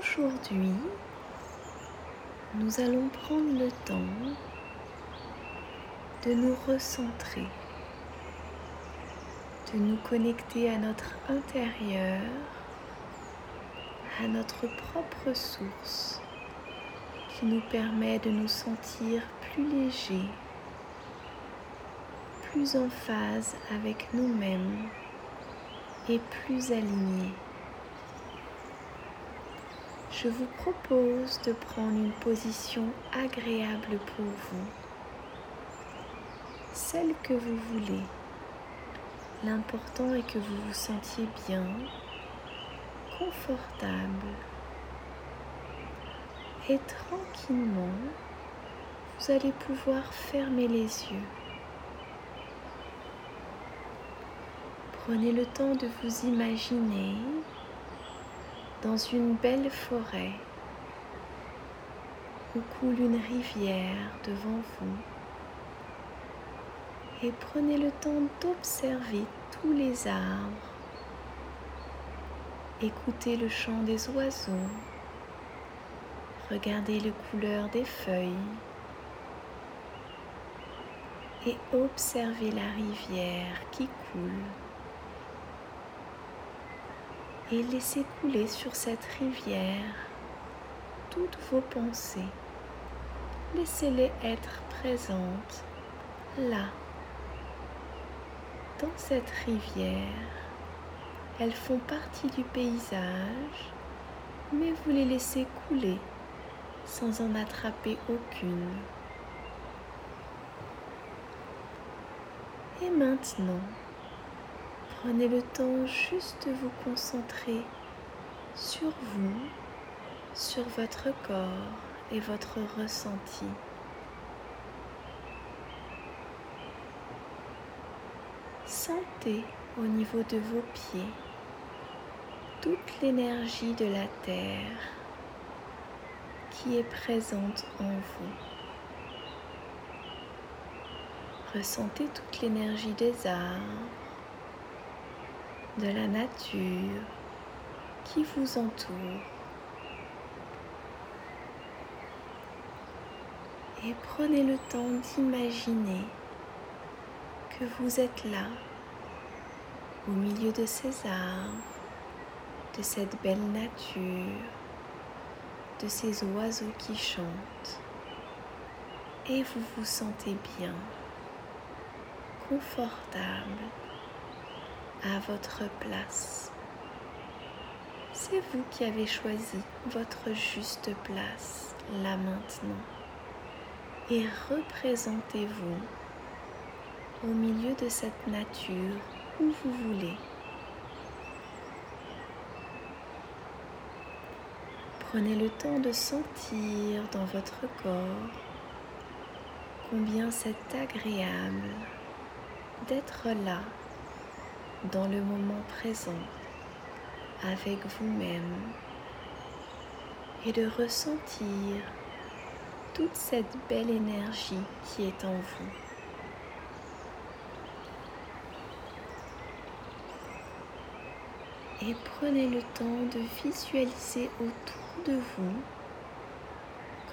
Aujourd'hui, nous allons prendre le temps de nous recentrer, de nous connecter à notre intérieur, à notre propre source qui nous permet de nous sentir plus légers, plus en phase avec nous-mêmes et plus alignés. Je vous propose de prendre une position agréable pour vous, celle que vous voulez. L'important est que vous vous sentiez bien, confortable et tranquillement, vous allez pouvoir fermer les yeux. Prenez le temps de vous imaginer dans une belle forêt où coule une rivière devant vous et prenez le temps d'observer tous les arbres, écoutez le chant des oiseaux, regardez les couleurs des feuilles. Et observez la rivière qui coule et laissez couler sur cette rivière toutes vos pensées. Laissez-les être présentes là, dans cette rivière. Elles font partie du paysage, mais vous les laissez couler sans en attraper aucune. Et maintenant, Prenez le temps juste de vous concentrer sur vous, sur votre corps et votre ressenti. Sentez au niveau de vos pieds toute l'énergie de la terre qui est présente en vous. Ressentez toute l'énergie des arbres de la nature qui vous entoure. Et prenez le temps d'imaginer que vous êtes là, au milieu de ces arbres, de cette belle nature, de ces oiseaux qui chantent. Et vous vous sentez bien, confortable à votre place. C'est vous qui avez choisi votre juste place là maintenant. Et représentez-vous au milieu de cette nature où vous voulez. Prenez le temps de sentir dans votre corps combien c'est agréable d'être là dans le moment présent avec vous-même et de ressentir toute cette belle énergie qui est en vous. Et prenez le temps de visualiser autour de vous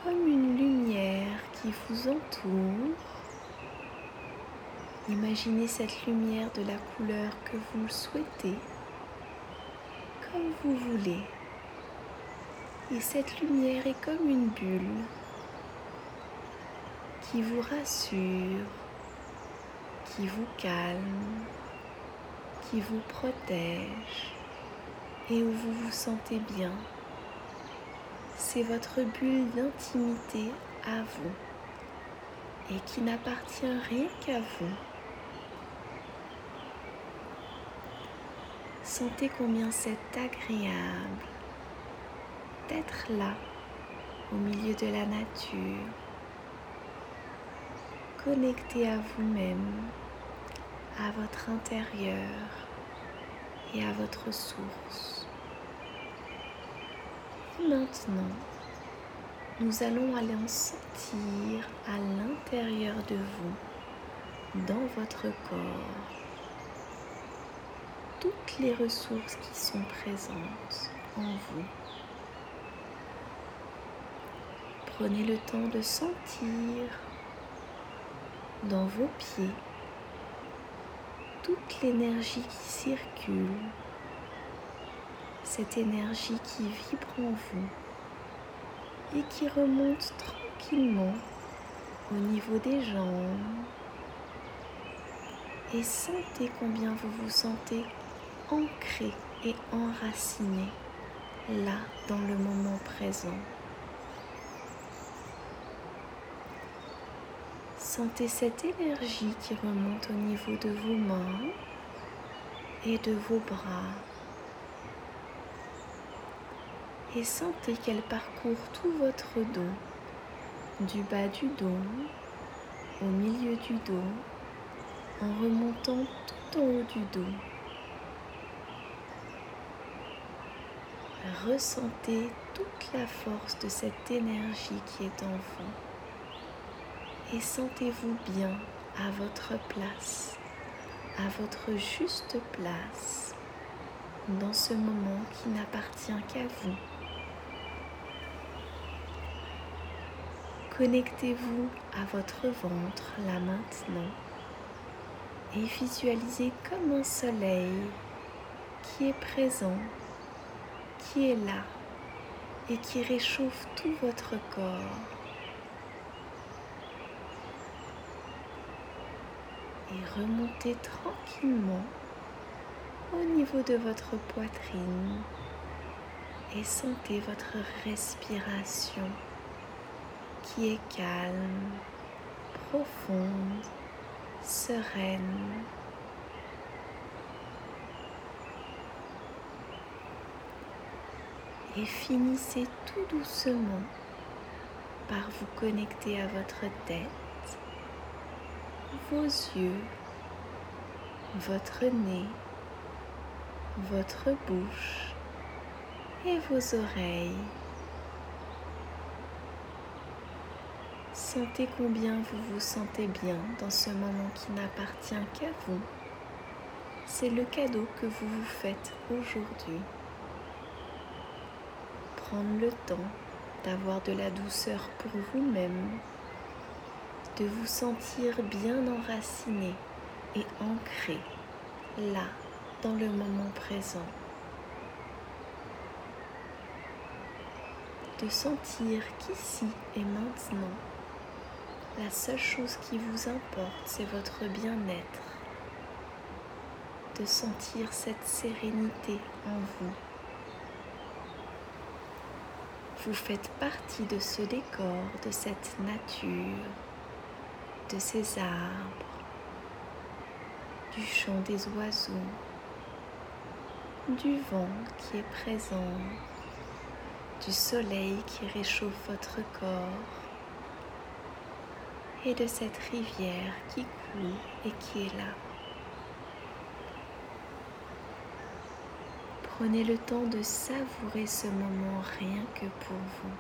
comme une lumière qui vous entoure Imaginez cette lumière de la couleur que vous souhaitez, comme vous voulez. Et cette lumière est comme une bulle qui vous rassure, qui vous calme, qui vous protège et où vous vous sentez bien. C'est votre bulle d'intimité à vous et qui n'appartient rien qu'à vous. Sentez combien c'est agréable d'être là, au milieu de la nature, connecté à vous-même, à votre intérieur et à votre source. maintenant, nous allons aller en sentir à l'intérieur de vous, dans votre corps toutes les ressources qui sont présentes en vous. Prenez le temps de sentir dans vos pieds toute l'énergie qui circule, cette énergie qui vibre en vous et qui remonte tranquillement au niveau des jambes. Et sentez combien vous vous sentez ancré et enraciné là dans le moment présent. Sentez cette énergie qui remonte au niveau de vos mains et de vos bras. Et sentez qu'elle parcourt tout votre dos, du bas du dos au milieu du dos, en remontant tout en haut du dos. Ressentez toute la force de cette énergie qui est en vous et sentez-vous bien à votre place, à votre juste place, dans ce moment qui n'appartient qu'à vous. Connectez-vous à votre ventre là maintenant et visualisez comme un soleil qui est présent, qui est là et qui réchauffe tout votre corps. et remontez tranquillement au niveau de votre poitrine et sentez votre respiration qui est calme, profonde, sereine. Et finissez tout doucement par vous connecter à votre tête vos yeux, votre nez, votre bouche et vos oreilles. Sentez combien vous vous sentez bien dans ce moment qui n'appartient qu'à vous. C'est le cadeau que vous vous faites aujourd'hui. Prendre le temps d'avoir de la douceur pour vous-même de vous sentir bien enraciné et ancré là, dans le moment présent. De sentir qu'ici et maintenant, la seule chose qui vous importe, c'est votre bien-être. De sentir cette sérénité en vous. Vous faites partie de ce décor, de cette nature de ces arbres, du chant des oiseaux, du vent qui est présent, du soleil qui réchauffe votre corps et de cette rivière qui coule et qui est là. Prenez le temps de savourer ce moment rien que pour vous.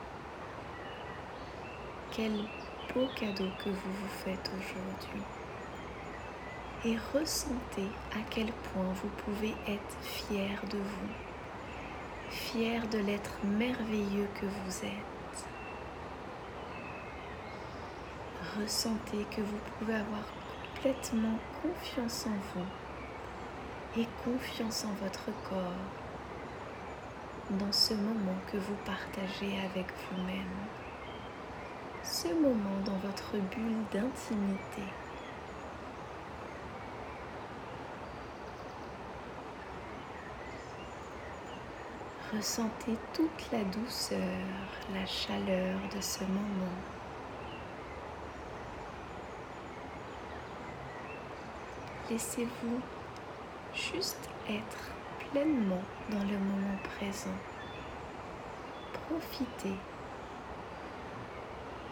Quel beau cadeau que vous vous faites aujourd'hui. Et ressentez à quel point vous pouvez être fier de vous, fier de l'être merveilleux que vous êtes. Ressentez que vous pouvez avoir complètement confiance en vous et confiance en votre corps dans ce moment que vous partagez avec vous-même ce moment dans votre bulle d'intimité. Ressentez toute la douceur, la chaleur de ce moment. Laissez-vous juste être pleinement dans le moment présent. Profitez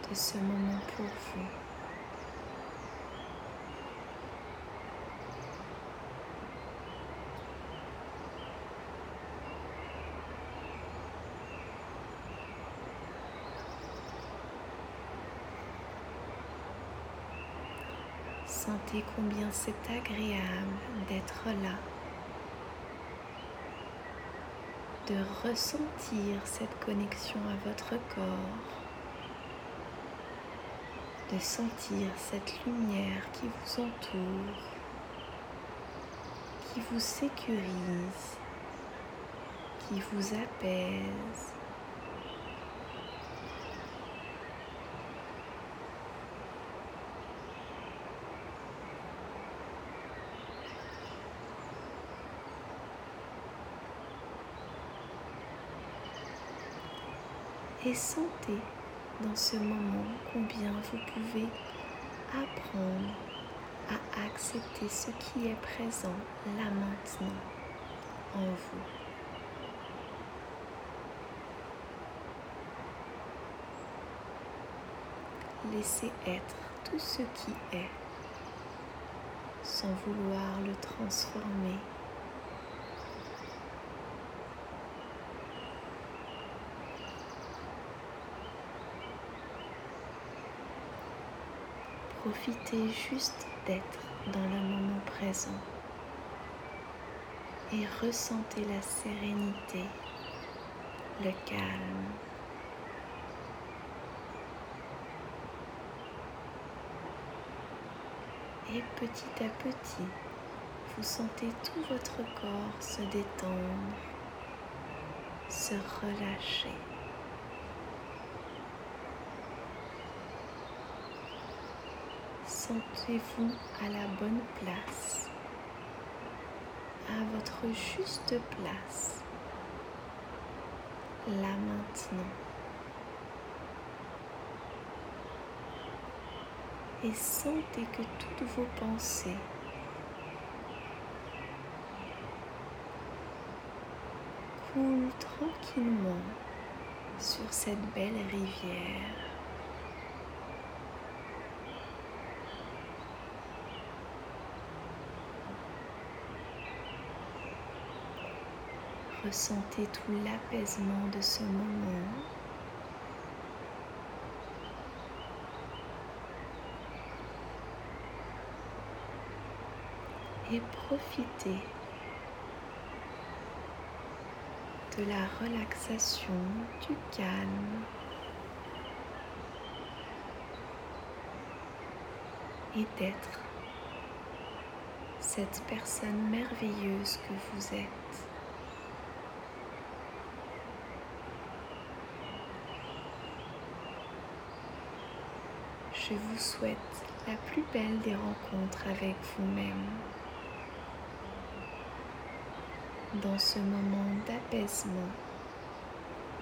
de ce moment pour vous. Sentez combien c'est agréable d'être là, de ressentir cette connexion à votre corps de sentir cette lumière qui vous entoure, qui vous sécurise, qui vous apaise. Et sentez dans ce moment combien vous pouvez apprendre à accepter ce qui est présent là maintenant en vous. Laissez être tout ce qui est sans vouloir le transformer Profitez juste d'être dans le moment présent et ressentez la sérénité, le calme. Et petit à petit, vous sentez tout votre corps se détendre, se relâcher. Sentez-vous à la bonne place, à votre juste place, là maintenant. Et sentez que toutes vos pensées coulent tranquillement sur cette belle rivière. Ressentez tout l'apaisement de ce moment. Et profitez de la relaxation, du calme et d'être cette personne merveilleuse que vous êtes. Je vous souhaite la plus belle des rencontres avec vous-même. Dans ce moment d'apaisement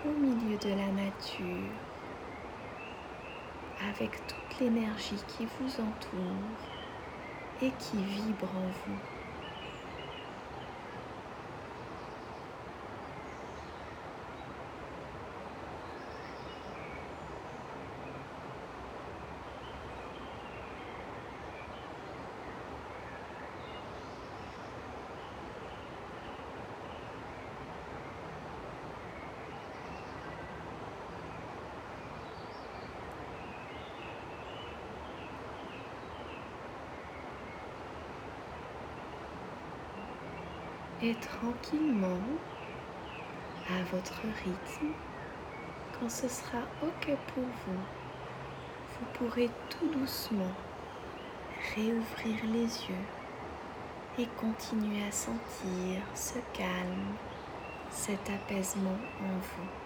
au milieu de la nature, avec toute l'énergie qui vous entoure et qui vibre en vous. Et tranquillement, à votre rythme, quand ce sera OK pour vous, vous pourrez tout doucement réouvrir les yeux et continuer à sentir ce calme, cet apaisement en vous.